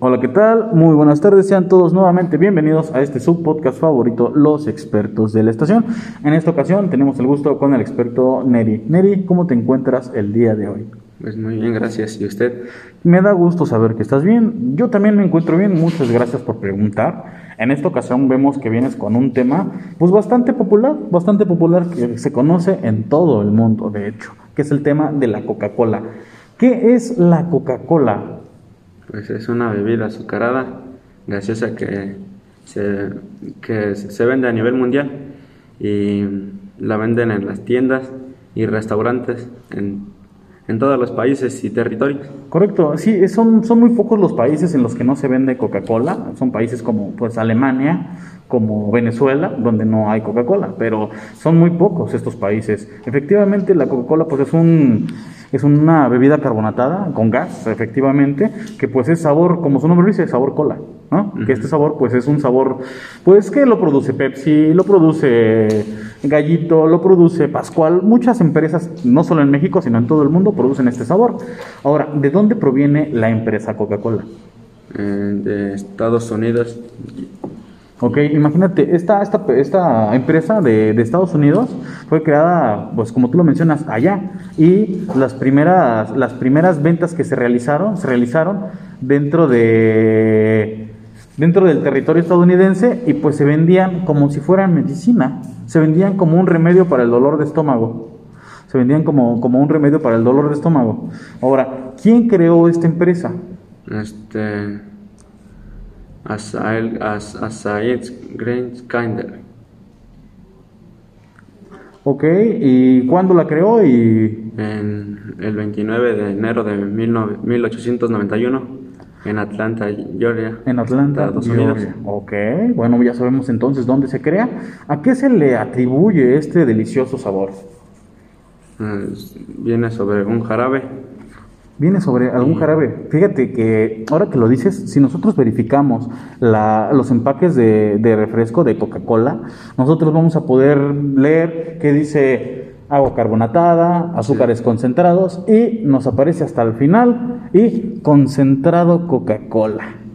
Hola, ¿qué tal? Muy buenas tardes, sean todos nuevamente bienvenidos a este subpodcast favorito, Los Expertos de la Estación. En esta ocasión tenemos el gusto con el experto Neri. Neri, ¿cómo te encuentras el día de hoy? Pues muy bien, gracias. ¿Y usted? Me da gusto saber que estás bien. Yo también me encuentro bien, muchas gracias por preguntar. En esta ocasión vemos que vienes con un tema pues bastante popular, bastante popular que se conoce en todo el mundo, de hecho, que es el tema de la Coca-Cola. ¿Qué es la Coca-Cola? Pues es una bebida azucarada, gaseosa que se, que se vende a nivel mundial y la venden en las tiendas y restaurantes en, en todos los países y territorios. Correcto, sí, son, son muy pocos los países en los que no se vende Coca-Cola, son países como pues Alemania, como Venezuela, donde no hay Coca-Cola, pero son muy pocos estos países. Efectivamente, la Coca-Cola pues es un es una bebida carbonatada con gas, efectivamente, que pues es sabor, como su nombre dice, sabor cola, ¿no? Que este sabor pues es un sabor, pues que lo produce Pepsi, lo produce Gallito, lo produce Pascual, muchas empresas, no solo en México, sino en todo el mundo, producen este sabor. Ahora, ¿de dónde proviene la empresa Coca-Cola? Eh, de Estados Unidos. Ok, imagínate, esta, esta, esta empresa de, Estados Unidos fue creada, pues como tú lo mencionas, allá. Y las primeras, las primeras ventas que se realizaron, se realizaron dentro de dentro del territorio estadounidense y pues se vendían como si fueran medicina, se vendían como un remedio para el dolor de estómago, se vendían como, como un remedio para el dolor de estómago. Ahora, ¿quién creó esta empresa? Este Asael, As, Asaid Kinder. Ok, ¿y cuándo la creó? Y... En el 29 de enero de 1891 en Atlanta, Georgia. En Atlanta, Estados Unidos. Georgia. Ok, bueno, ya sabemos entonces dónde se crea. ¿A qué se le atribuye este delicioso sabor? Pues, viene sobre un jarabe Viene sobre algún jarabe. Fíjate que ahora que lo dices, si nosotros verificamos la, los empaques de, de refresco de Coca-Cola, nosotros vamos a poder leer que dice agua carbonatada, azúcares concentrados y nos aparece hasta el final y concentrado Coca-Cola.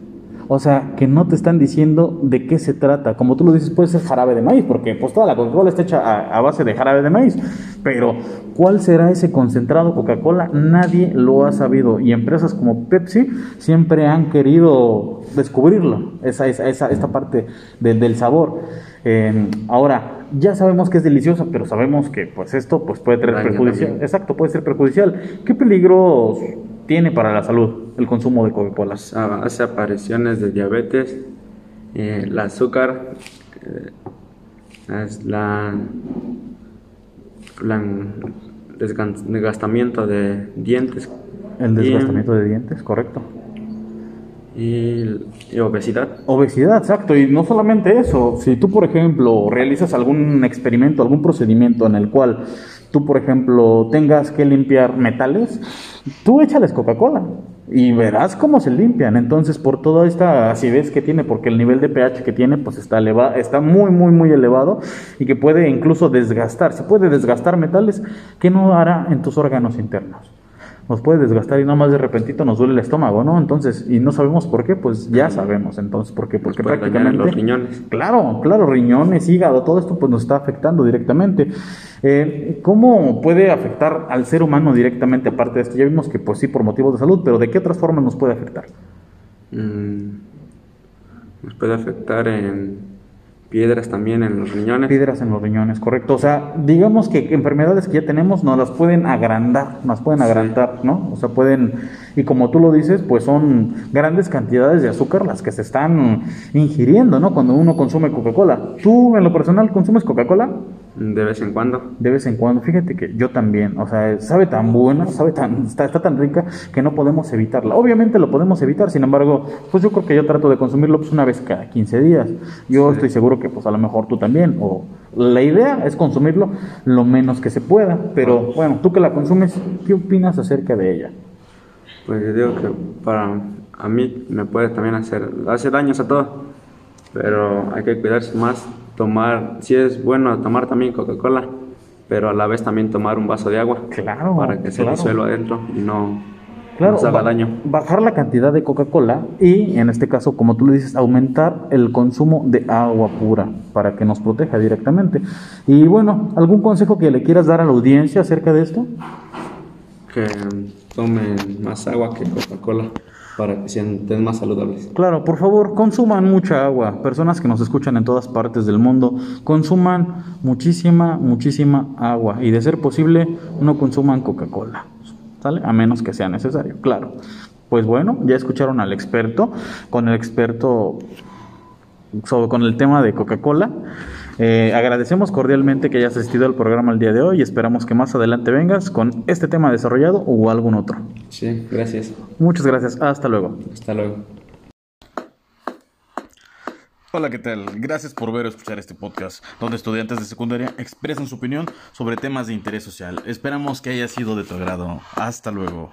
O sea, que no te están diciendo de qué se trata. Como tú lo dices, puede ser jarabe de maíz, porque pues toda la Coca-Cola está hecha a, a, base de jarabe de maíz. Pero, ¿cuál será ese concentrado Coca-Cola? Nadie lo ha sabido. Y empresas como Pepsi siempre han querido descubrirlo, esa, esa, esa esta parte de, del sabor. Eh, ahora, ya sabemos que es deliciosa, pero sabemos que pues esto pues puede ser perjudicial. Exacto, puede ser perjudicial. ¿Qué peligros tiene para la salud el consumo de Coca-Cola? Hace apariciones de diabetes, eh, el azúcar, eh, es la, la desgastamiento de dientes. El desgastamiento y, de dientes, correcto. Y, y, obesidad. Obesidad, exacto. Y no solamente eso, si tú, por ejemplo, realizas algún experimento, algún procedimiento en el cual tú, por ejemplo, tengas que limpiar metales, tú échales Coca-Cola y verás cómo se limpian. Entonces, por toda esta acidez que tiene, porque el nivel de pH que tiene, pues está elevado, está muy, muy, muy elevado y que puede incluso desgastar. Se puede desgastar metales que no hará en tus órganos internos. Nos puede desgastar y nada más de repentito nos duele el estómago, ¿no? Entonces, y no sabemos por qué, pues ya sabemos entonces por qué, porque nos prácticamente los riñones. Claro, claro, riñones, hígado, todo esto pues nos está afectando directamente. Eh, ¿Cómo puede afectar al ser humano directamente aparte de esto? Ya vimos que pues sí por motivos de salud, pero ¿de qué otras formas nos puede afectar? Mm, nos puede afectar en piedras también en los riñones. Piedras en los riñones, correcto. O sea, digamos que enfermedades que ya tenemos nos las pueden agrandar, nos pueden agrandar, sí. ¿no? O sea, pueden, y como tú lo dices, pues son grandes cantidades de azúcar las que se están ingiriendo, ¿no? Cuando uno consume Coca-Cola. ¿Tú en lo personal consumes Coca-Cola? De vez en cuando. De vez en cuando. Fíjate que yo también. O sea, sabe tan buena, sabe tan, está, está tan rica que no podemos evitarla. Obviamente lo podemos evitar, sin embargo, pues yo creo que yo trato de consumirlo pues una vez cada 15 días. Yo sí. estoy seguro que pues a lo mejor tú también. O la idea es consumirlo lo menos que se pueda. Pero bueno, tú que la consumes, ¿qué opinas acerca de ella? Pues yo digo que para a mí me puede también hacer, hace daños a todo, pero hay que cuidarse más tomar, sí es bueno tomar también Coca-Cola, pero a la vez también tomar un vaso de agua. Claro, Para que se claro. disuelva adentro y no Claro, nos haga ba- daño. bajar la cantidad de Coca-Cola y, en este caso, como tú le dices, aumentar el consumo de agua pura para que nos proteja directamente. Y bueno, ¿algún consejo que le quieras dar a la audiencia acerca de esto? Que tomen más agua que Coca-Cola para que sean más saludables. Claro, por favor, consuman mucha agua. Personas que nos escuchan en todas partes del mundo, consuman muchísima, muchísima agua. Y de ser posible, no consuman Coca-Cola. ¿Sale? A menos que sea necesario, claro. Pues bueno, ya escucharon al experto, con el experto sobre, con el tema de Coca-Cola. Eh, agradecemos cordialmente que hayas asistido al programa el día de hoy y esperamos que más adelante vengas con este tema desarrollado o algún otro. Sí, gracias. Muchas gracias, hasta luego. Hasta luego. Hola, ¿qué tal? Gracias por ver o escuchar este podcast, donde estudiantes de secundaria expresan su opinión sobre temas de interés social. Esperamos que haya sido de tu agrado. Hasta luego.